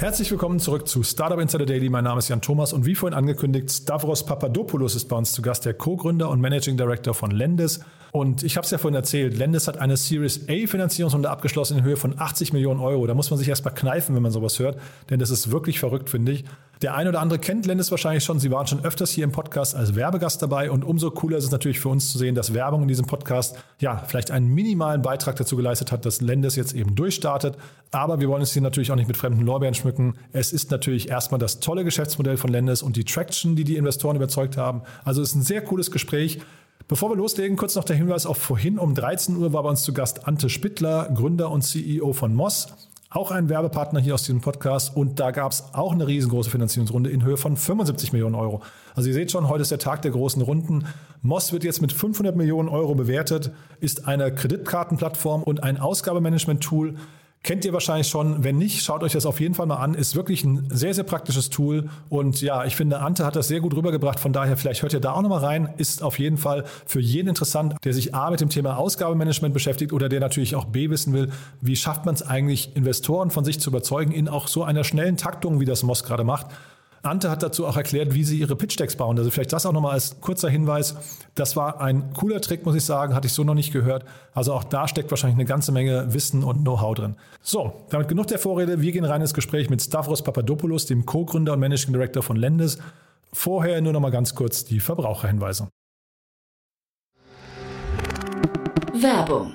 Herzlich willkommen zurück zu Startup Insider Daily. Mein Name ist Jan Thomas und wie vorhin angekündigt, Stavros Papadopoulos ist bei uns zu Gast, der Co-Gründer und Managing Director von Lendes. Und ich habe es ja vorhin erzählt, Lendes hat eine Series A Finanzierungsrunde abgeschlossen in Höhe von 80 Millionen Euro. Da muss man sich erstmal kneifen, wenn man sowas hört, denn das ist wirklich verrückt, finde ich. Der eine oder andere kennt Lendes wahrscheinlich schon. Sie waren schon öfters hier im Podcast als Werbegast dabei und umso cooler ist es natürlich für uns zu sehen, dass Werbung in diesem Podcast ja vielleicht einen minimalen Beitrag dazu geleistet hat, dass Lendes jetzt eben durchstartet. Aber wir wollen uns hier natürlich auch nicht mit fremden Lorbeeren schmücken. Es ist natürlich erstmal das tolle Geschäftsmodell von Lendes und die Traction, die die Investoren überzeugt haben. Also es ist ein sehr cooles Gespräch. Bevor wir loslegen, kurz noch der Hinweis auf vorhin um 13 Uhr war bei uns zu Gast Ante Spittler, Gründer und CEO von Moss. Auch ein Werbepartner hier aus diesem Podcast und da gab es auch eine riesengroße Finanzierungsrunde in Höhe von 75 Millionen Euro. Also ihr seht schon, heute ist der Tag der großen Runden. Moss wird jetzt mit 500 Millionen Euro bewertet, ist eine Kreditkartenplattform und ein Ausgabemanagement-Tool, Kennt ihr wahrscheinlich schon. Wenn nicht, schaut euch das auf jeden Fall mal an. Ist wirklich ein sehr, sehr praktisches Tool. Und ja, ich finde, Ante hat das sehr gut rübergebracht. Von daher, vielleicht hört ihr da auch nochmal rein. Ist auf jeden Fall für jeden interessant, der sich A mit dem Thema Ausgabemanagement beschäftigt oder der natürlich auch B wissen will, wie schafft man es eigentlich, Investoren von sich zu überzeugen in auch so einer schnellen Taktung, wie das Moss gerade macht. Ante hat dazu auch erklärt, wie sie ihre Pitch-Decks bauen. Also vielleicht das auch nochmal als kurzer Hinweis. Das war ein cooler Trick, muss ich sagen, hatte ich so noch nicht gehört. Also auch da steckt wahrscheinlich eine ganze Menge Wissen und Know-how drin. So, damit genug der Vorrede. Wir gehen rein ins Gespräch mit Stavros Papadopoulos, dem Co-Gründer und Managing Director von Lendes. Vorher nur nochmal ganz kurz die Verbraucherhinweise. Werbung.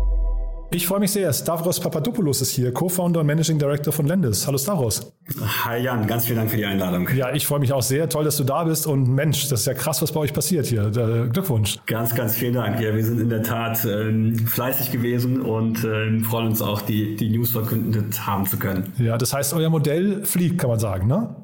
Ich freue mich sehr. Stavros Papadopoulos ist hier, Co-Founder und Managing Director von Lendes. Hallo Stavros. Hi Jan, ganz vielen Dank für die Einladung. Ja, ich freue mich auch sehr. Toll, dass du da bist. Und Mensch, das ist ja krass, was bei euch passiert hier. Glückwunsch. Ganz, ganz vielen Dank. Ja, wir sind in der Tat ähm, fleißig gewesen und ähm, freuen uns auch, die, die News verkündet haben zu können. Ja, das heißt, euer Modell fliegt, kann man sagen, ne?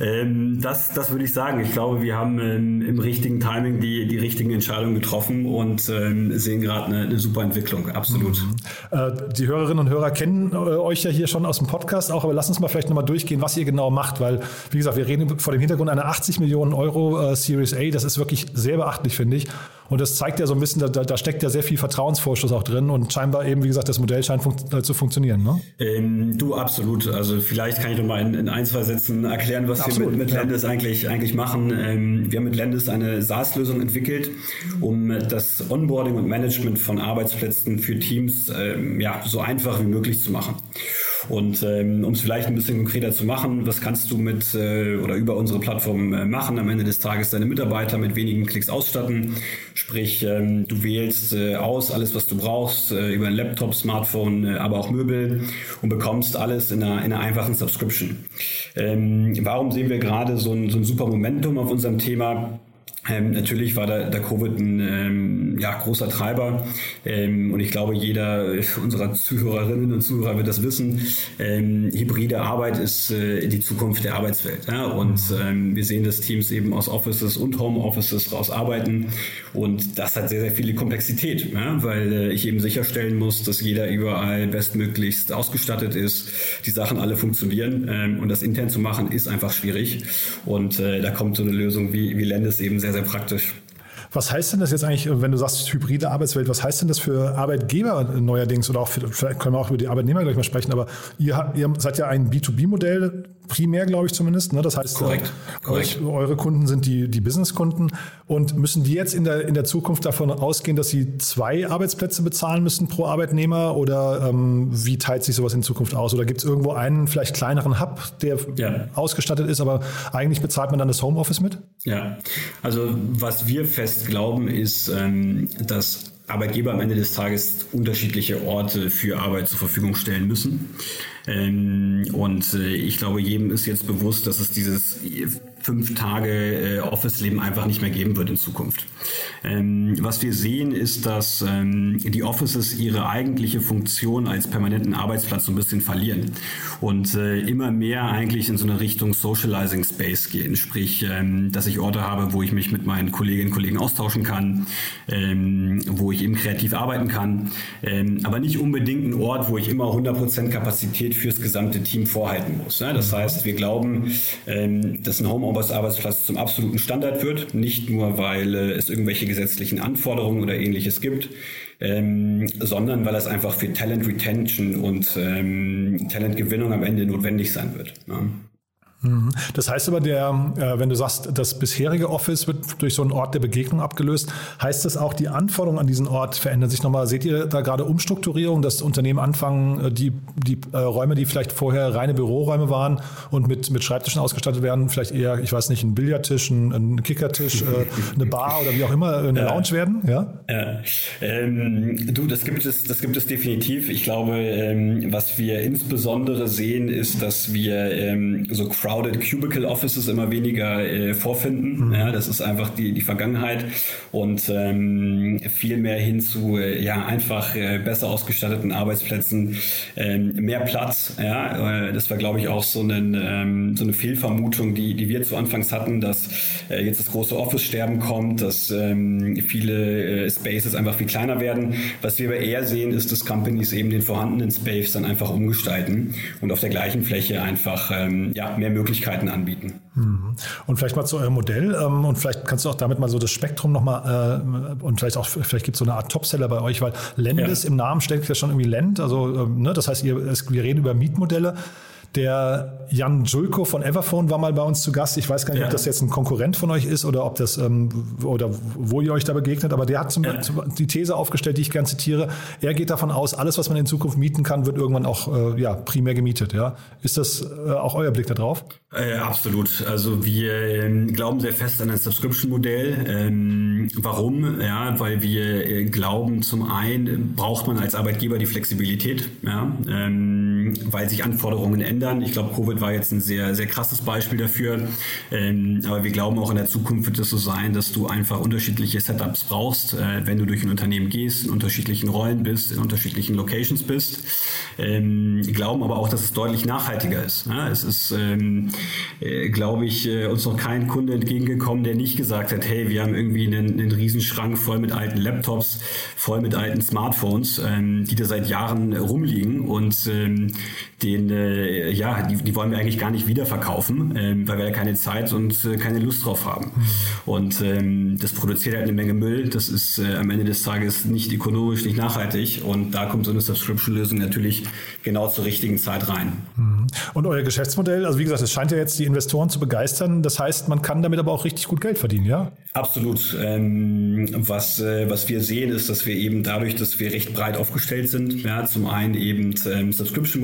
Ähm, das, das würde ich sagen. Ich glaube, wir haben ähm, im richtigen Timing die, die richtigen Entscheidungen getroffen und ähm, sehen gerade eine, eine, super Entwicklung. Absolut. Mhm. Äh, die Hörerinnen und Hörer kennen äh, euch ja hier schon aus dem Podcast auch, aber lass uns mal vielleicht nochmal durchgehen, was ihr genau macht, weil, wie gesagt, wir reden vor dem Hintergrund einer 80 Millionen Euro äh, Series A. Das ist wirklich sehr beachtlich, finde ich. Und das zeigt ja so ein bisschen, da, da steckt ja sehr viel Vertrauensvorschuss auch drin und scheinbar eben, wie gesagt, das Modell scheint fun äh, zu funktionieren. Ne? Ähm, du, absolut. Also vielleicht kann ich nochmal in, in ein, zwei Sätzen erklären, was absolut, wir mit, mit ja. Lendes eigentlich, eigentlich machen. Ähm, wir haben mit Lendes eine SaaS-Lösung entwickelt, um das Onboarding und Management von Arbeitsplätzen für Teams ähm, ja, so einfach wie möglich zu machen. Und ähm, um es vielleicht ein bisschen konkreter zu machen, was kannst du mit äh, oder über unsere Plattform äh, machen? Am Ende des Tages deine Mitarbeiter mit wenigen Klicks ausstatten. Sprich, ähm, du wählst äh, aus alles, was du brauchst, äh, über ein Laptop, Smartphone, äh, aber auch Möbel und bekommst alles in einer, in einer einfachen Subscription. Ähm, warum sehen wir gerade so ein, so ein super Momentum auf unserem Thema? Ähm, natürlich war da, der Covid ein ähm, ja, großer Treiber ähm, und ich glaube, jeder unserer Zuhörerinnen und Zuhörer wird das wissen. Ähm, hybride Arbeit ist äh, die Zukunft der Arbeitswelt ja? und ähm, wir sehen, dass Teams eben aus Offices und Homeoffices raus arbeiten und das hat sehr, sehr viele Komplexität, ja? weil äh, ich eben sicherstellen muss, dass jeder überall bestmöglichst ausgestattet ist, die Sachen alle funktionieren ähm, und das intern zu machen ist einfach schwierig und äh, da kommt so eine Lösung wie, wie Lendes eben sehr sehr, sehr praktisch. Was heißt denn das jetzt eigentlich, wenn du sagst hybride Arbeitswelt, was heißt denn das für Arbeitgeber neuerdings oder auch für, vielleicht können wir auch über die Arbeitnehmer gleich mal sprechen, aber ihr, ihr seid ja ein B2B-Modell, primär glaube ich zumindest. Ne? Das heißt, korrekt, äh, korrekt. eure Kunden sind die, die Business-Kunden und müssen die jetzt in der, in der Zukunft davon ausgehen, dass sie zwei Arbeitsplätze bezahlen müssen pro Arbeitnehmer oder ähm, wie teilt sich sowas in Zukunft aus? Oder gibt es irgendwo einen vielleicht kleineren Hub, der ja. ausgestattet ist, aber eigentlich bezahlt man dann das Homeoffice mit? Ja, also was wir fest glauben ist, ähm, dass Arbeitgeber am Ende des Tages unterschiedliche Orte für Arbeit zur Verfügung stellen müssen. Ähm, und äh, ich glaube, jedem ist jetzt bewusst, dass es dieses fünf Tage äh, Office-Leben einfach nicht mehr geben wird in Zukunft. Ähm, was wir sehen, ist, dass ähm, die Offices ihre eigentliche Funktion als permanenten Arbeitsplatz so ein bisschen verlieren und äh, immer mehr eigentlich in so eine Richtung Socializing Space gehen. Sprich, ähm, dass ich Orte habe, wo ich mich mit meinen Kolleginnen und Kollegen austauschen kann, ähm, wo ich eben kreativ arbeiten kann, ähm, aber nicht unbedingt ein Ort, wo ich immer 100% Kapazität fürs gesamte Team vorhalten muss. Ne? Das heißt, wir glauben, ähm, dass ein Homeoffice-Arbeitsplatz zum absoluten Standard wird, nicht nur, weil äh, es irgendwelche gesetzlichen Anforderungen oder ähnliches gibt, ähm, sondern weil es einfach für Talent Retention und ähm, Talentgewinnung am Ende notwendig sein wird. Ja. Mhm. Das heißt aber, der, äh, wenn du sagst, das bisherige Office wird durch so einen Ort der Begegnung abgelöst, heißt das auch, die Anforderungen an diesen Ort verändern sich nochmal? Seht ihr da gerade Umstrukturierung, dass Unternehmen anfangen, äh, die, die äh, Räume, die vielleicht vorher reine Büroräume waren und mit, mit Schreibtischen ausgestattet werden, vielleicht eher, ich weiß nicht, ein Billardtisch, ein, ein Kickertisch, eine Bar oder wie auch immer, eine. Lounge werden? Ja. ja. Ähm, du, das gibt es, das gibt es definitiv. Ich glaube, ähm, was wir insbesondere sehen, ist, dass wir ähm, so Crowd crowded cubicle offices immer weniger äh, vorfinden. Mhm. Ja, das ist einfach die, die Vergangenheit und ähm, viel mehr hin zu äh, ja einfach äh, besser ausgestatteten Arbeitsplätzen, ähm, mehr Platz. Ja, äh, das war glaube ich auch so, einen, ähm, so eine Fehlvermutung, die, die wir zu Anfangs hatten, dass äh, jetzt das große Office-Sterben kommt, dass ähm, viele äh, Spaces einfach viel kleiner werden. Was wir aber eher sehen, ist, dass Companies eben den vorhandenen Space dann einfach umgestalten und auf der gleichen Fläche einfach ähm, ja, mehr Möglichkeiten anbieten. Mhm. Und vielleicht mal zu eurem Modell ähm, und vielleicht kannst du auch damit mal so das Spektrum nochmal äh, und vielleicht auch, vielleicht gibt es so eine Art Topseller bei euch, weil Lendes ja. im Namen steckt ja schon irgendwie Lend, also ähm, ne, das heißt, ihr, es, wir reden über Mietmodelle. Der Jan Julko von Everphone war mal bei uns zu Gast. Ich weiß gar nicht, ja. ob das jetzt ein Konkurrent von euch ist oder ob das ähm, oder wo ihr euch da begegnet, aber der hat zum, ja. die These aufgestellt, die ich gern zitiere. Er geht davon aus, alles, was man in Zukunft mieten kann, wird irgendwann auch äh, ja, primär gemietet. Ja? Ist das äh, auch euer Blick darauf? Äh, absolut. Also wir ähm, glauben sehr fest an ein Subscription-Modell. Ähm, warum? Ja, weil wir äh, glauben, zum einen braucht man als Arbeitgeber die Flexibilität, ja, weil sich Anforderungen ändern. Ich glaube, Covid war jetzt ein sehr, sehr krasses Beispiel dafür. Ähm, aber wir glauben auch in der Zukunft wird es so sein, dass du einfach unterschiedliche Setups brauchst, äh, wenn du durch ein Unternehmen gehst, in unterschiedlichen Rollen bist, in unterschiedlichen Locations bist. Ähm, glauben aber auch, dass es deutlich nachhaltiger ist. Ja, es ist ähm, äh, glaube ich, äh, uns noch kein Kunde entgegengekommen, der nicht gesagt hat, hey, wir haben irgendwie einen, einen Riesenschrank voll mit alten Laptops, voll mit alten Smartphones, ähm, die da seit Jahren rumliegen und ähm, den, äh, ja, die, die wollen wir eigentlich gar nicht wiederverkaufen, ähm, weil wir da keine Zeit und äh, keine Lust drauf haben. Und ähm, das produziert halt eine Menge Müll. Das ist äh, am Ende des Tages nicht ökonomisch, nicht nachhaltig. Und da kommt so eine Subscription-Lösung natürlich genau zur richtigen Zeit rein. Mhm. Und euer Geschäftsmodell, also wie gesagt, es scheint ja jetzt die Investoren zu begeistern. Das heißt, man kann damit aber auch richtig gut Geld verdienen, ja? Absolut. Ähm, was, äh, was wir sehen, ist, dass wir eben dadurch, dass wir recht breit aufgestellt sind, ja, zum einen eben ähm,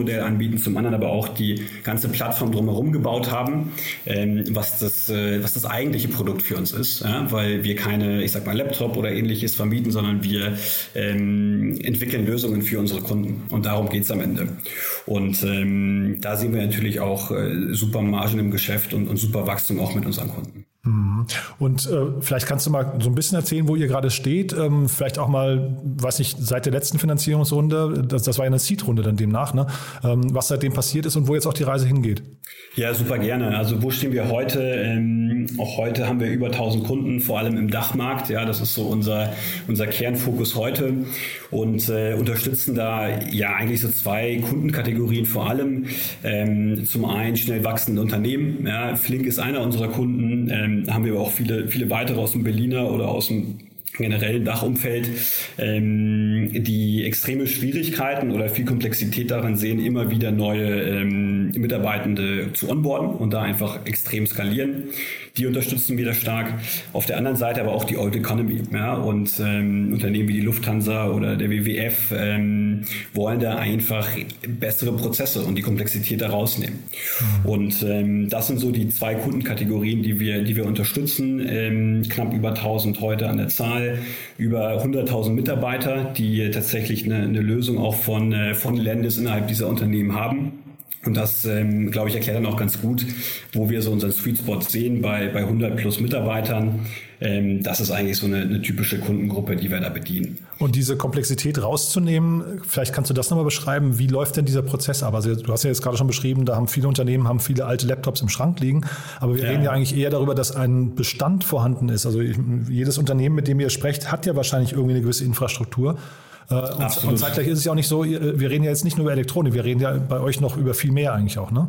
Subscription-Modell anbieten, zum anderen aber auch die ganze Plattform drumherum gebaut haben, ähm, was, das, äh, was das eigentliche Produkt für uns ist, weil wir keine, ich sag mal, Laptop oder ähnliches vermieten, sondern wir ähm, entwickeln Lösungen für unsere Kunden. Und darum geht's am Ende. Und ähm, da sehen wir natürlich auch äh, super Margen im Geschäft und, und super Wachstum auch mit unseren Kunden. Mhm. Und äh, vielleicht kannst du mal so ein bisschen erzählen, wo ihr gerade steht. Ähm, vielleicht auch mal, weiß nicht, seit der letzten Finanzierungsrunde, das, das war ja eine Seed-Runde dann demnach, ne? Ähm, was seitdem passiert ist und wo jetzt auch die Reise hingeht. Ja, super gerne. Also wo stehen wir heute? Ähm, auch heute haben wir über 1000 Kunden, vor allem im Dachmarkt. Ja, das ist so unser, unser Kernfokus heute und äh, unterstützen da ja eigentlich so zwei Kundenkategorien vor allem. Ähm, zum einen schnell wachsende Unternehmen. Ja, Flink ist einer unserer Kunden. Ähm, haben wir aber auch viele, viele weitere aus dem Berliner oder aus dem generellen Dachumfeld ähm, die extreme Schwierigkeiten oder viel Komplexität darin sehen, immer wieder neue ähm, Mitarbeitende zu onboarden und da einfach extrem skalieren. Die unterstützen wir da stark. Auf der anderen Seite aber auch die Old Economy. Ja, und ähm, Unternehmen wie die Lufthansa oder der WWF ähm, wollen da einfach bessere Prozesse und die Komplexität da rausnehmen. Mhm. Und ähm, das sind so die zwei Kundenkategorien, die wir, die wir unterstützen. Ähm, knapp über 1000 heute an der Zahl, über 100.000 Mitarbeiter, die tatsächlich eine, eine Lösung auch von, äh, von Landes innerhalb dieser Unternehmen haben. Und das, ähm, glaube ich, erklärt dann auch ganz gut, wo wir so unseren Sweet Spot sehen bei, bei 100 plus Mitarbeitern. Ähm, das ist eigentlich so eine, eine, typische Kundengruppe, die wir da bedienen. Und diese Komplexität rauszunehmen, vielleicht kannst du das nochmal beschreiben. Wie läuft denn dieser Prozess ab? Also du hast ja jetzt gerade schon beschrieben, da haben viele Unternehmen haben viele alte Laptops im Schrank liegen. Aber wir ja. reden ja eigentlich eher darüber, dass ein Bestand vorhanden ist. Also jedes Unternehmen, mit dem ihr sprecht, hat ja wahrscheinlich irgendwie eine gewisse Infrastruktur. Äh, und, und, zeitgleich ist es ja auch nicht so, wir reden ja jetzt nicht nur über Elektronik, wir reden ja bei euch noch über viel mehr eigentlich auch, ne?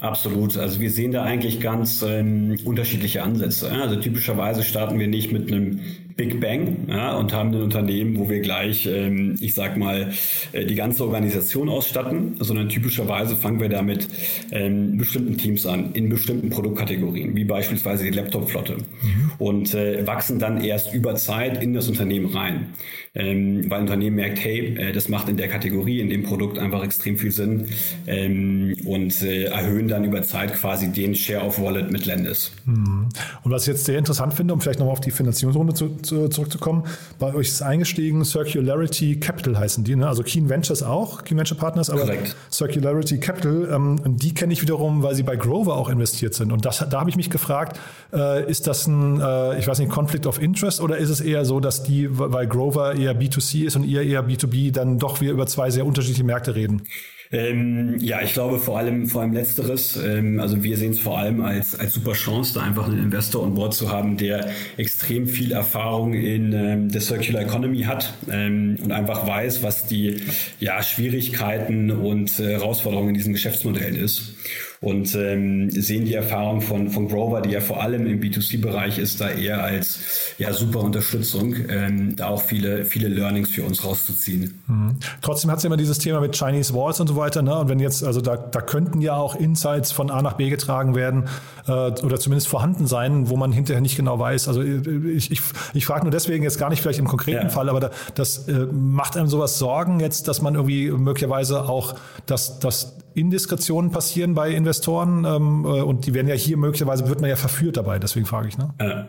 Absolut. Also wir sehen da eigentlich ganz ähm, unterschiedliche Ansätze. Also typischerweise starten wir nicht mit einem Big Bang ja, und haben ein Unternehmen, wo wir gleich, ähm, ich sag mal, äh, die ganze Organisation ausstatten, sondern typischerweise fangen wir damit ähm, bestimmten Teams an, in bestimmten Produktkategorien, wie beispielsweise die Laptop-Flotte mhm. und äh, wachsen dann erst über Zeit in das Unternehmen rein. Ähm, weil ein Unternehmen merkt, hey, äh, das macht in der Kategorie, in dem Produkt einfach extrem viel Sinn ähm, und äh, erhöhen dann über Zeit quasi den Share of Wallet mit Lendis. Mhm. Und was ich jetzt sehr interessant finde, um vielleicht nochmal auf die Finanzierungsrunde zu, zu, zurückzukommen, bei euch ist eingestiegen Circularity Capital heißen die, ne? also Keen Ventures auch, Keen Venture Partners, aber Correct. Circularity Capital, ähm, die kenne ich wiederum, weil sie bei Grover auch investiert sind. Und das, da habe ich mich gefragt, äh, ist das ein, äh, ich weiß nicht, Conflict of Interest oder ist es eher so, dass die, weil Grover eher B2C ist und ihr eher B2B, dann doch wir über zwei sehr unterschiedliche Märkte reden? Ähm, ja, ich glaube vor allem, vor allem Letzteres. Ähm, also wir sehen es vor allem als, als super Chance, da einfach einen Investor an Bord zu haben, der extrem viel Erfahrung in ähm, der Circular Economy hat ähm, und einfach weiß, was die ja, Schwierigkeiten und äh, Herausforderungen in diesen Geschäftsmodellen ist und ähm, sehen die Erfahrung von, von Grover, die ja vor allem im B2C-Bereich ist, da eher als ja, super Unterstützung, ähm, da auch viele, viele Learnings für uns rauszuziehen. Mhm. Trotzdem hat es ja immer dieses Thema mit Chinese Walls und so weiter. Ne? Und wenn jetzt, also da, da könnten ja auch Insights von A nach B getragen werden äh, oder zumindest vorhanden sein, wo man hinterher nicht genau weiß. Also ich, ich, ich frage nur deswegen jetzt gar nicht vielleicht im konkreten ja. Fall, aber da, das äh, macht einem sowas Sorgen jetzt, dass man irgendwie möglicherweise auch, dass, dass Indiskretionen passieren bei Investoren ähm, äh, und die werden ja hier möglicherweise, wird man ja verführt dabei, deswegen frage ich. Ne? Äh,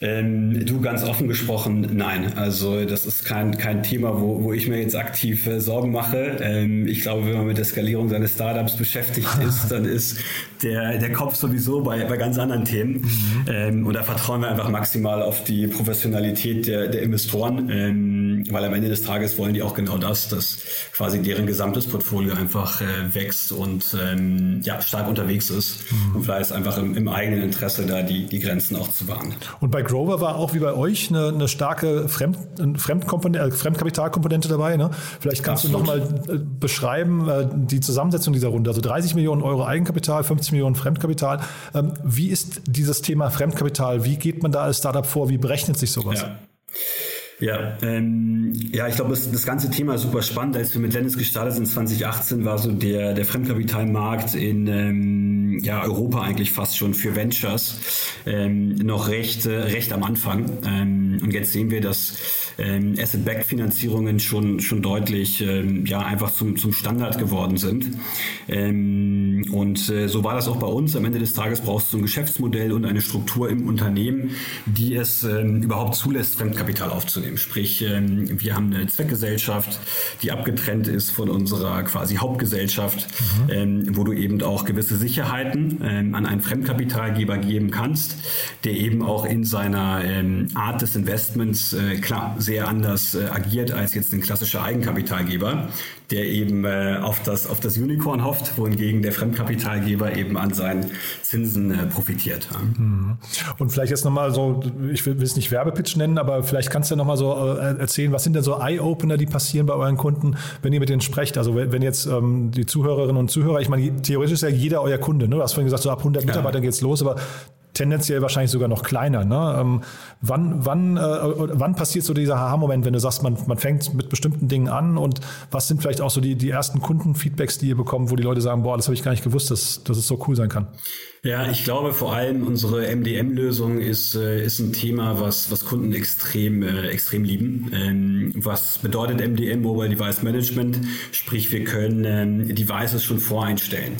ähm, du ganz offen gesprochen, nein. Also das ist kein, kein Thema, wo, wo ich mir jetzt aktiv äh, Sorgen mache. Ähm, ich glaube, wenn man mit der Skalierung seines Startups beschäftigt ist, dann ist der, der Kopf sowieso bei, bei ganz anderen Themen. Mhm. Ähm, und da vertrauen wir einfach maximal auf die Professionalität der, der Investoren, ähm, weil am Ende des Tages wollen die auch genau das, dass quasi deren gesamtes Portfolio einfach äh, wächst und ähm, ja, stark unterwegs ist. Mhm. Und vielleicht ist einfach im, im, eigenen Interesse, da die, die Grenzen auch zu wahren. Und bei Grover war auch wie bei euch eine, eine starke Fremd, Fremdkomponente, äh, Fremdkapitalkomponente dabei. Ne? Vielleicht kannst Absolut. du nochmal äh, beschreiben, äh, die Zusammensetzung dieser Runde. Also 30 Millionen Euro Eigenkapital, 50 Millionen Fremdkapital. Ähm, wie ist dieses Thema Fremdkapital? Wie geht man da als Startup vor? Wie berechnet sich sowas? Ja. Ja, ähm, ja, ich glaube, das, das ganze Thema ist super spannend. Als wir mit Lennis gestartet sind 2018, war so der, der Fremdkapitalmarkt in ähm, ja, Europa eigentlich fast schon für Ventures ähm, noch recht, äh, recht am Anfang. Ähm, und jetzt sehen wir, dass ähm, Asset-Back-Finanzierungen schon, schon deutlich ähm, ja, einfach zum, zum Standard geworden sind. Ähm, und äh, so war das auch bei uns. Am Ende des Tages brauchst du ein Geschäftsmodell und eine Struktur im Unternehmen, die es überhaupt zulässt, Fremdkapital aufzunehmen. Sprich, wir haben eine Zweckgesellschaft, die abgetrennt ist von unserer quasi Hauptgesellschaft, mhm. Wo du eben auch gewisse Sicherheiten ähm, an einen Fremdkapitalgeber geben kannst, der eben auch in seiner Art des Investments äh, klar sehr anders äh, agiert als jetzt ein klassischer Eigenkapitalgeber, der eben äh, auf, das, auf das Unicorn hofft, wohingegen der Fremdkapitalgeber eben an seinen Zinsen profitiert. Mhm. Und vielleicht jetzt nochmal so, ich will es nicht Werbepitch nennen, aber vielleicht kannst du nochmal so äh, erzählen, was sind denn so Eye-Opener, die passieren bei euren Kunden, wenn ihr mit denen sprecht? Also wenn, jetzt ähm, die Zuhörerinnen und Zuhörer, ich meine, theoretisch ist ja jeder euer Kunde, ne? Du hast vorhin gesagt, so ab 100 ja. Mitarbeitern geht's los, aber tendenziell wahrscheinlich sogar noch kleiner. Ne? Ähm, wann, wann, äh, wann passiert so dieser Aha-Moment, wenn du sagst, man, man fängt mit bestimmten Dingen an und was sind vielleicht auch so die, die ersten Kundenfeedbacks, die ihr bekommt, wo die Leute sagen, boah, das habe ich gar nicht gewusst, dass, dass es so cool sein kann? Ja, ich glaube vor allem unsere MDM-Lösung ist, äh, ist ein Thema, was, was Kunden extrem, äh, extrem lieben. Ähm, was bedeutet MDM, Mobile Device Management? Sprich, wir können ähm, Devices schon voreinstellen.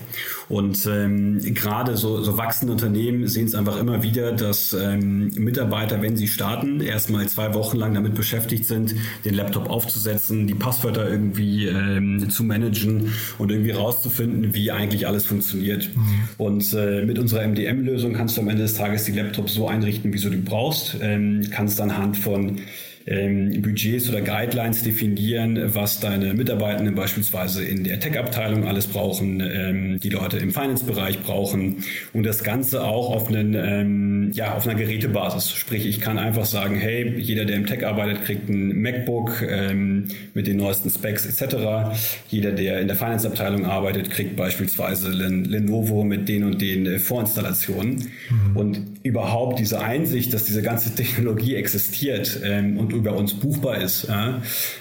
Und ähm, gerade so, so wachsende Unternehmen sehen es einfach immer wieder, dass ähm, Mitarbeiter, wenn sie starten, erstmal zwei Wochen lang damit beschäftigt sind, den Laptop aufzusetzen, die Passwörter irgendwie ähm, zu managen und irgendwie rauszufinden, wie eigentlich alles funktioniert. Mhm. Und äh, mit unserer MDM-Lösung kannst du am Ende des Tages die Laptops so einrichten, wie du die brauchst. Ähm, kannst anhand von ähm, Budgets oder Guidelines definieren, was deine Mitarbeitenden beispielsweise in der Tech-Abteilung alles brauchen, ähm, die Leute im Finance-Bereich brauchen und das Ganze auch auf, einen, ähm, ja, auf einer Gerätebasis. Sprich, ich kann einfach sagen, hey, jeder, der im Tech arbeitet, kriegt ein MacBook ähm, mit den neuesten Specs etc. Jeder, der in der Finance-Abteilung arbeitet, kriegt beispielsweise Lenovo mit den und den äh, Vorinstallationen. Mhm. Und überhaupt diese Einsicht, dass diese ganze Technologie existiert ähm, und über uns buchbar ist,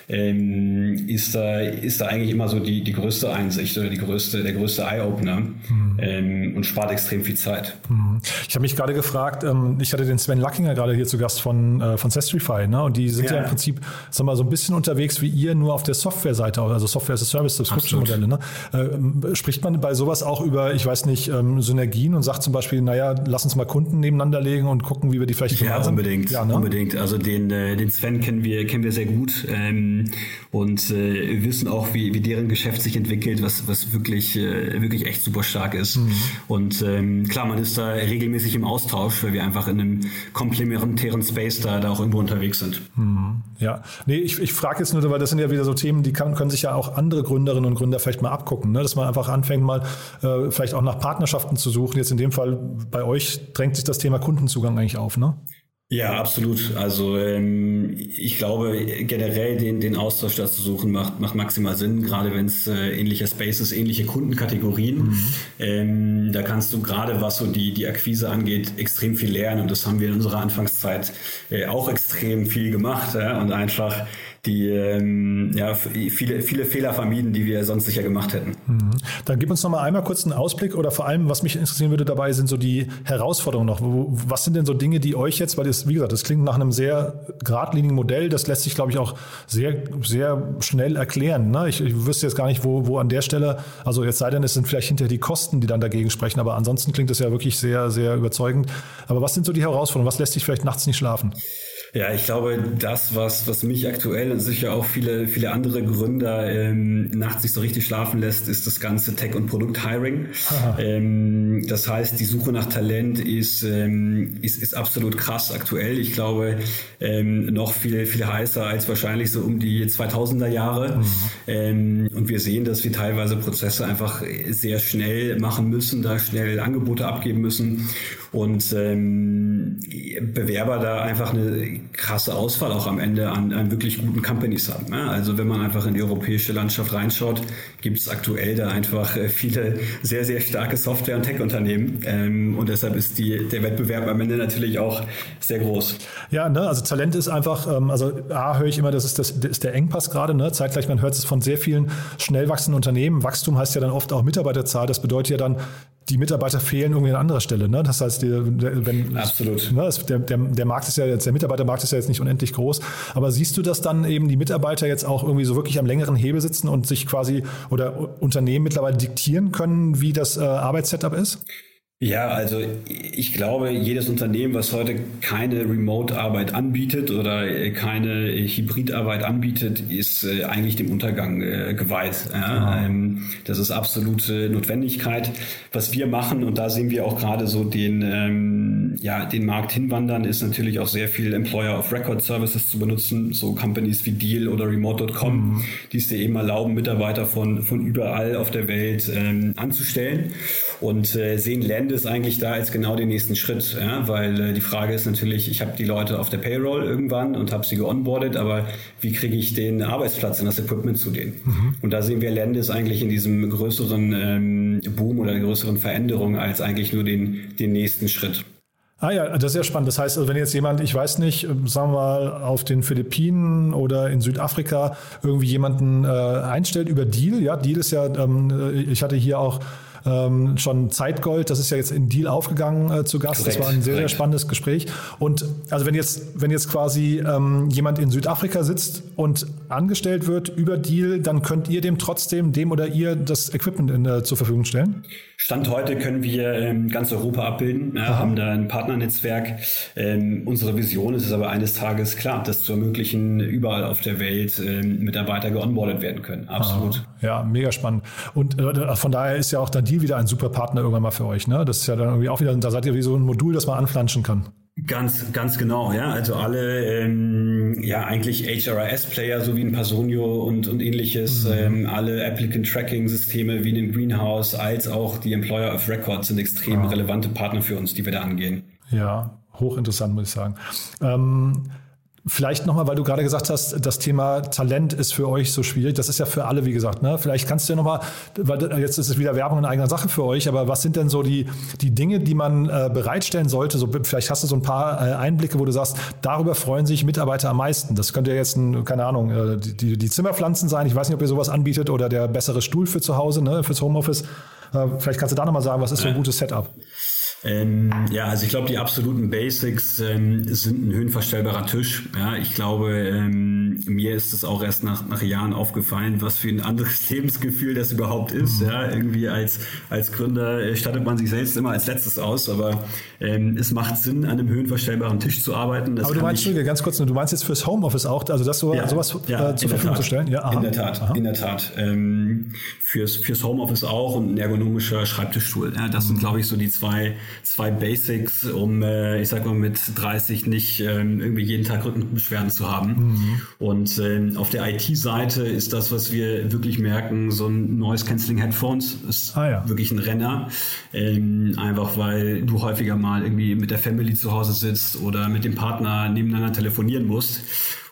ähm, ist, da, ist da eigentlich immer so die, die größte Einsicht oder die größte, der größte Eye-Opener mhm. ähm, und spart extrem viel Zeit. Mhm. Ich habe mich gerade gefragt, ähm, ich hatte den Sven Lackinger gerade hier zu Gast von, äh, von Sestrify, ne? und die sind ja. ja, im Prinzip sag mal, so ein bisschen unterwegs wie ihr, nur auf der Software-Seite, also Software as a Service, Subscription-Modelle. Ne? Äh, spricht man bei sowas auch über, ich weiß nicht, ähm, Synergien und sagt zum Beispiel, naja, lass uns mal Kunden nebeneinander legen und gucken, wie wir die vielleicht ja, unbedingt, ja, ne? unbedingt. Also den, äh, den Sven kennen wir, kennen wir sehr gut ähm, und äh, wissen auch, wie, wie deren Geschäft sich entwickelt, was, was wirklich, äh, wirklich echt super stark ist. Mhm. Und ähm, klar, man ist da regelmäßig im Austausch, weil wir einfach in einem komplementären Space da, da auch irgendwo unterwegs sind. Mhm. Ja, nee, ich, ich frage jetzt nur, weil das sind ja wieder so Themen, die kann, können sich ja auch andere Gründerinnen und Gründer vielleicht mal abgucken, ne? dass man einfach anfängt, mal äh, vielleicht auch nach Partnerschaften zu suchen. Jetzt in dem Fall bei euch drängt sich das Thema Kundenzugang eigentlich auf, ne? Ja, absolut. Also ähm, ich glaube generell den, den Austausch da zu suchen macht, macht maximal Sinn, gerade wenn es äh, ähnliche Spaces, ähnliche Kundenkategorien. Mhm. Ähm, da kannst du gerade, was so die, die Akquise angeht, extrem viel lernen. Und das haben wir in unserer Anfangszeit äh, auch extrem viel gemacht ja? und einfach die ähm, ja, viele, viele Fehler vermieden, die wir sonst sicher gemacht hätten. Mhm. Dann gib uns noch mal einmal kurz einen Ausblick oder vor allem, was mich interessieren würde dabei, sind so die Herausforderungen noch. Was sind denn so Dinge, die euch jetzt, weil das, wie gesagt, das klingt nach einem sehr geradlinigen Modell, das lässt sich, glaube ich, auch sehr, sehr schnell erklären. Ne? Ich, ich wüsste jetzt gar nicht, wo, wo an der Stelle, also jetzt sei denn, es sind vielleicht hinterher die Kosten, die dann dagegen sprechen, aber ansonsten klingt das ja wirklich sehr, sehr überzeugend. Aber was sind so die Herausforderungen? Was lässt sich vielleicht nachts nicht schlafen? Ja, ich glaube, das, was, was mich aktuell und sicher auch viele, viele andere Gründer ähm, nachts nicht so richtig schlafen lässt, ist das ganze Tech- und Produkt-Hiring. Ähm, das heißt, die Suche nach Talent ist, ähm, ist, ist absolut krass aktuell. Ich glaube, ähm, noch viel, viel heißer als wahrscheinlich so um die 2000er Jahre. Mhm. Ähm, und wir sehen, dass wir teilweise Prozesse einfach sehr schnell machen müssen, da schnell Angebote abgeben müssen und ähm, Bewerber da einfach eine krasse Auswahl auch am Ende an, an wirklich guten Companies haben. Ne? Also wenn man einfach in die europäische Landschaft reinschaut, gibt es aktuell da einfach äh, viele sehr, sehr starke Software- und Tech-Unternehmen ähm, und deshalb ist die, der Wettbewerb am Ende natürlich auch sehr groß. Ja, ne? also Talent ist einfach, ähm, also A höre ich immer, das ist, das, das ist der Engpass gerade, ne? zeitgleich man hört es von sehr vielen schnell wachsenden Unternehmen. Wachstum heißt ja dann oft auch Mitarbeiterzahl, das bedeutet ja dann, die Mitarbeiter fehlen irgendwie an anderer Stelle. Ne? Das heißt, die, wenn, Absolut. Ne, der, der, der Markt ist ja jetzt, der Mitarbeitermarkt ist ja jetzt nicht unendlich groß. Aber siehst du, dass dann eben die Mitarbeiter jetzt auch irgendwie so wirklich am längeren Hebel sitzen und sich quasi oder Unternehmen mittlerweile diktieren können, wie das äh, Arbeitssetup ist? Ja, also ich glaube, jedes Unternehmen, was heute keine Remote-Arbeit anbietet oder äh, keine Hybrid-Arbeit anbietet, ist äh, eigentlich dem Untergang äh, geweiht. Ja, ähm, das ist absolute Notwendigkeit. Was wir machen, und da sehen wir auch gerade so den, ähm, ja, den Markt hinwandern, ist natürlich auch sehr viel Employer of Record Services zu benutzen, so Companies wie Deal oder Remote.com, mhm. die es dir eben erlauben, Mitarbeiter von, von überall auf der Welt ähm, anzustellen und äh, sehen Länder, ist eigentlich da als genau den nächsten Schritt, ja? weil äh, die Frage ist natürlich, ich habe die Leute auf der Payroll irgendwann und habe sie geonboardet, aber wie kriege ich den Arbeitsplatz und das Equipment zu denen? Mhm. Und da sehen wir Landis eigentlich in diesem größeren ähm, Boom oder der größeren Veränderung als eigentlich nur den, den nächsten Schritt. Ah ja, das ist ja spannend. Das heißt, also wenn jetzt jemand, ich weiß nicht, ähm, sagen wir mal, auf den Philippinen oder in Südafrika irgendwie jemanden äh, einstellt über Deal, ja, Deal ist ja, ähm, äh, ich hatte hier auch ähm, schon Zeitgold. Das ist ja jetzt in Deal aufgegangen äh, zu Gast. Korrekt, das war ein sehr, korrekt. sehr spannendes Gespräch. Und also wenn jetzt, wenn jetzt quasi ähm, jemand in Südafrika sitzt und angestellt wird über Deal, dann könnt ihr dem trotzdem, dem oder ihr, das Equipment in, äh, zur Verfügung stellen? Stand heute können wir ähm, ganz Europa abbilden, ja, haben da ein Partnernetzwerk. Ähm, unsere Vision ist es aber eines Tages klar, das zu ermöglichen, überall auf der Welt ähm, Mitarbeiter geonboardet werden können. Absolut. Aha. Ja, mega spannend. Und äh, von daher ist ja auch dann Deal wieder ein super Partner irgendwann mal für euch. Ne? Das ist ja dann irgendwie auch wieder, da seid ihr wie so ein Modul, das man anflanschen kann. Ganz, ganz genau, ja. Also alle, ähm, ja, eigentlich HRIS-Player, so wie ein Personio und, und ähnliches, mhm. ähm, alle Applicant-Tracking-Systeme wie den Greenhouse, als auch die Employer of Record sind extrem ja. relevante Partner für uns, die wir da angehen. Ja, hochinteressant, muss ich sagen. Ähm, Vielleicht nochmal, weil du gerade gesagt hast, das Thema Talent ist für euch so schwierig. Das ist ja für alle, wie gesagt. Ne? Vielleicht kannst du ja nochmal, weil jetzt ist es wieder Werbung in eigener Sache für euch, aber was sind denn so die, die Dinge, die man äh, bereitstellen sollte? So, vielleicht hast du so ein paar äh, Einblicke, wo du sagst, darüber freuen sich Mitarbeiter am meisten. Das könnte ja jetzt, ein, keine Ahnung, äh, die, die Zimmerpflanzen sein. Ich weiß nicht, ob ihr sowas anbietet oder der bessere Stuhl für zu Hause, ne, fürs Homeoffice. Äh, vielleicht kannst du da nochmal sagen, was ist so ein gutes Setup? Ähm, ja, also ich glaube, die absoluten Basics ähm, sind ein höhenverstellbarer Tisch. Ja, ich glaube, ähm, mir ist es auch erst nach, nach Jahren aufgefallen, was für ein anderes Lebensgefühl das überhaupt ist. Mhm. Ja, irgendwie als, als Gründer äh, stattet man sich selbst immer als letztes aus, aber ähm, es macht Sinn, an einem höhenverstellbaren Tisch zu arbeiten. Das aber du meinst, ich, ganz kurz, du meinst jetzt fürs Homeoffice auch, also das so, ja, sowas ja, äh, zur Verfügung zu stellen? Ja, aha, in der Tat, aha. in der Tat. Ähm, fürs, fürs Homeoffice auch und ein ergonomischer Schreibtischstuhl. Ja, das mhm. sind, glaube ich, so die zwei zwei Basics, um, äh, ich sag mal, mit 30 nicht ähm, irgendwie jeden Tag Rückenbeschwerden zu haben. Mhm. Und ähm, auf der IT-Seite ist das, was wir wirklich merken, so ein Noise Cancelling Headphones ist ah, ja. wirklich ein Renner. Ähm, einfach weil du häufiger mal irgendwie mit der Family zu Hause sitzt oder mit dem Partner nebeneinander telefonieren musst.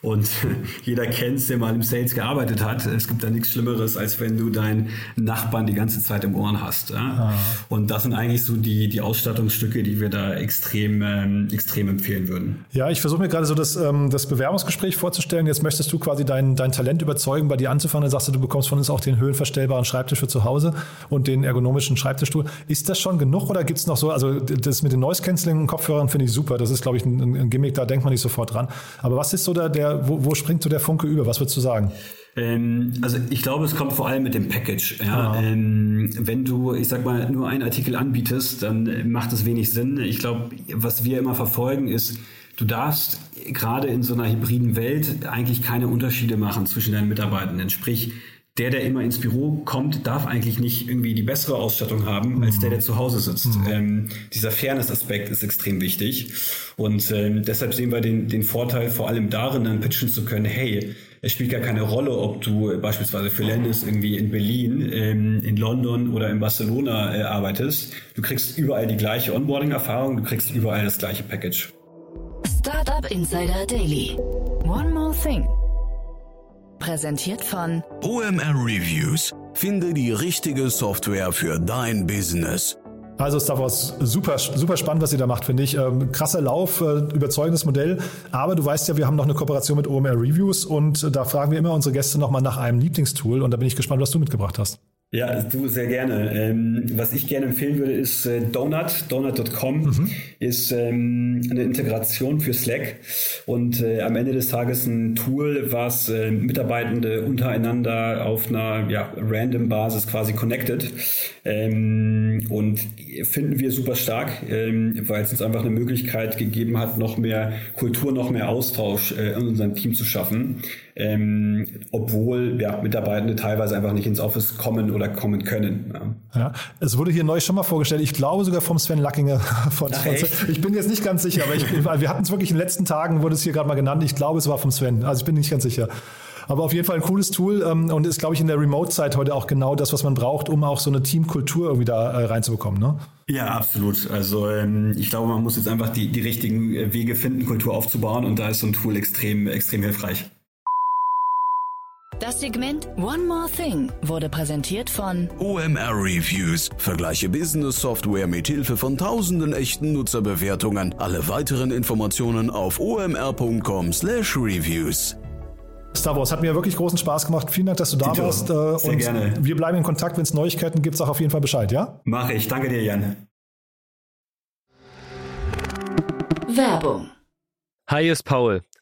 Und jeder kennt es, der mal im Sales gearbeitet hat. Es gibt da nichts Schlimmeres, als wenn du deinen Nachbarn die ganze Zeit im Ohren hast. Ja? Ah. Und das sind eigentlich so die, die Ausstattungsstücke, die wir da extrem, ähm, extrem empfehlen würden. Ja, ich versuche mir gerade so das, ähm, das Bewerbungsgespräch vorzustellen. Jetzt möchtest du quasi dein, dein Talent überzeugen, bei dir anzufangen. Dann sagst du, du bekommst von uns auch den höhenverstellbaren Schreibtisch für zu Hause und den ergonomischen Schreibtischstuhl. Ist das schon genug oder gibt es noch so, also das mit den Noise Cancelling Kopfhörern finde ich super. Das ist, glaube ich, ein, ein Gimmick, da denkt man nicht sofort dran. Aber was ist so da der wo, wo springt so der Funke über? Was würdest du sagen? Ähm, also ich glaube, es kommt vor allem mit dem Package. Ja? Ah. Ähm, wenn du, ich sag mal, nur einen Artikel anbietest, dann macht es wenig Sinn. Ich glaube, was wir immer verfolgen ist, du darfst gerade in so einer hybriden Welt eigentlich keine Unterschiede machen zwischen deinen Mitarbeitenden. Sprich, der, der immer ins Büro kommt, darf eigentlich nicht irgendwie die bessere Ausstattung haben als der, der zu Hause sitzt. Mhm. Ähm, dieser Fairness-Aspekt ist extrem wichtig. Und ähm, deshalb sehen wir den, den Vorteil vor allem darin, dann pitchen zu können, hey, es spielt gar keine Rolle, ob du beispielsweise für Landis irgendwie in Berlin, ähm, in London oder in Barcelona äh, arbeitest. Du kriegst überall die gleiche Onboarding-Erfahrung, du kriegst überall das gleiche Package. Startup Insider Daily. One more thing. Präsentiert von OMR Reviews. Finde die richtige Software für dein Business. Also Stavros, super, super spannend, was ihr da macht, finde ich. Ähm, krasser Lauf, äh, überzeugendes Modell. Aber du weißt ja, wir haben noch eine Kooperation mit OMR Reviews und äh, da fragen wir immer unsere Gäste nochmal nach einem Lieblingstool und da bin ich gespannt, was du mitgebracht hast. Ja, du sehr gerne. Ähm, was ich gerne empfehlen würde, ist äh, Donut. Donut.com mhm. ist ähm, eine Integration für Slack und äh, am Ende des Tages ein Tool, was äh, Mitarbeitende untereinander auf einer ja, random Basis quasi connected. Ähm, und finden wir super stark, ähm, weil es uns einfach eine Möglichkeit gegeben hat, noch mehr Kultur, noch mehr Austausch äh, in unserem Team zu schaffen ähm, obwohl ja, Mitarbeitende teilweise einfach nicht ins Office kommen oder kommen können. Ja. ja. es wurde hier neu schon mal vorgestellt, ich glaube sogar vom Sven Lackinger von, Ach, von Ich bin jetzt nicht ganz sicher, aber ich, wir hatten es wirklich in den letzten Tagen, wurde es hier gerade mal genannt, ich glaube es war vom Sven, also ich bin nicht ganz sicher. Aber auf jeden Fall ein cooles Tool ähm, und ist, glaube ich, in der Remote-Zeit heute auch genau das, was man braucht, um auch so eine Teamkultur irgendwie da äh, reinzubekommen. Ne? Ja, absolut. Also ähm, ich glaube, man muss jetzt einfach die, die richtigen äh, Wege finden, Kultur aufzubauen und da ist so ein Tool extrem, extrem hilfreich. Das Segment One More Thing wurde präsentiert von OMR Reviews. Vergleiche Business Software mit Hilfe von tausenden echten Nutzerbewertungen. Alle weiteren Informationen auf omr.com/reviews. Star Wars hat mir wirklich großen Spaß gemacht. Vielen Dank, dass du da Tito, warst. Äh, sehr und gerne. Wir bleiben in Kontakt. Wenn es Neuigkeiten gibt, sag auf jeden Fall Bescheid, ja? Mache ich. Danke dir, Jan. Werbung. Hi, ist Paul,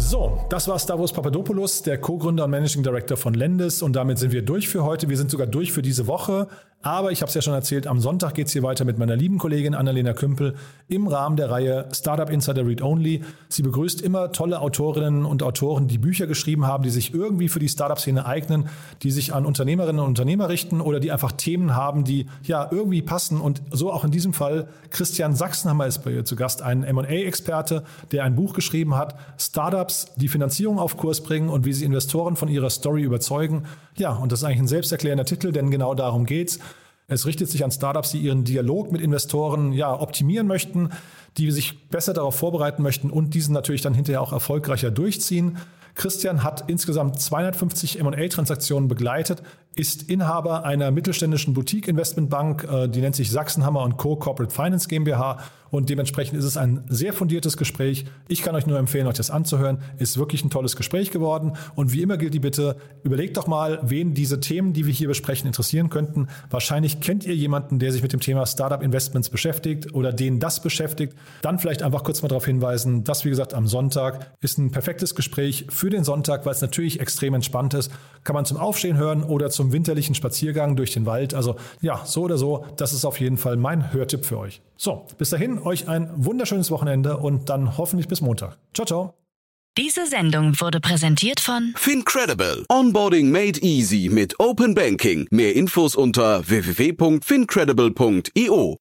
So, das war Stavros Papadopoulos, der Co-Gründer und Managing Director von Lendes. Und damit sind wir durch für heute. Wir sind sogar durch für diese Woche. Aber ich habe es ja schon erzählt, am Sonntag geht es hier weiter mit meiner lieben Kollegin Annalena Kümpel im Rahmen der Reihe Startup Insider Read Only. Sie begrüßt immer tolle Autorinnen und Autoren, die Bücher geschrieben haben, die sich irgendwie für die Startup-Szene eignen, die sich an Unternehmerinnen und Unternehmer richten oder die einfach Themen haben, die ja irgendwie passen. Und so auch in diesem Fall Christian Sachsenhammer ist bei ihr zu Gast, ein M&A-Experte, der ein Buch geschrieben hat, Startups, die Finanzierung auf Kurs bringen und wie sie Investoren von ihrer Story überzeugen. Ja, und das ist eigentlich ein selbsterklärender Titel, denn genau darum geht's. Es richtet sich an Startups, die ihren Dialog mit Investoren ja, optimieren möchten, die sich besser darauf vorbereiten möchten und diesen natürlich dann hinterher auch erfolgreicher durchziehen. Christian hat insgesamt 250 M&A-Transaktionen begleitet, ist Inhaber einer mittelständischen Boutique-Investmentbank, äh, die nennt sich Sachsenhammer Co. Corporate Finance GmbH und dementsprechend ist es ein sehr fundiertes Gespräch. Ich kann euch nur empfehlen, euch das anzuhören. Ist wirklich ein tolles Gespräch geworden und wie immer gilt die Bitte, überlegt doch mal, wen diese Themen, die wir hier besprechen, interessieren könnten. Wahrscheinlich kennt ihr jemanden, der sich mit dem Thema Startup Investments beschäftigt oder den das beschäftigt. Dann vielleicht einfach kurz mal darauf hinweisen, dass wie gesagt am Sonntag ist ein perfektes Gespräch für den Sonntag, weil es natürlich extrem entspannt ist. Kann man zum Aufstehen hören oder zum zum winterlichen Spaziergang durch den Wald. Also ja, so oder so, das ist auf jeden Fall mein Hörtipp für euch. So, bis dahin euch ein wunderschönes Wochenende und dann hoffentlich bis Montag. Ciao, ciao. Diese Sendung wurde präsentiert von Fincredible. Onboarding made easy mit Open Banking. Mehr Infos unter www.fincredible.io.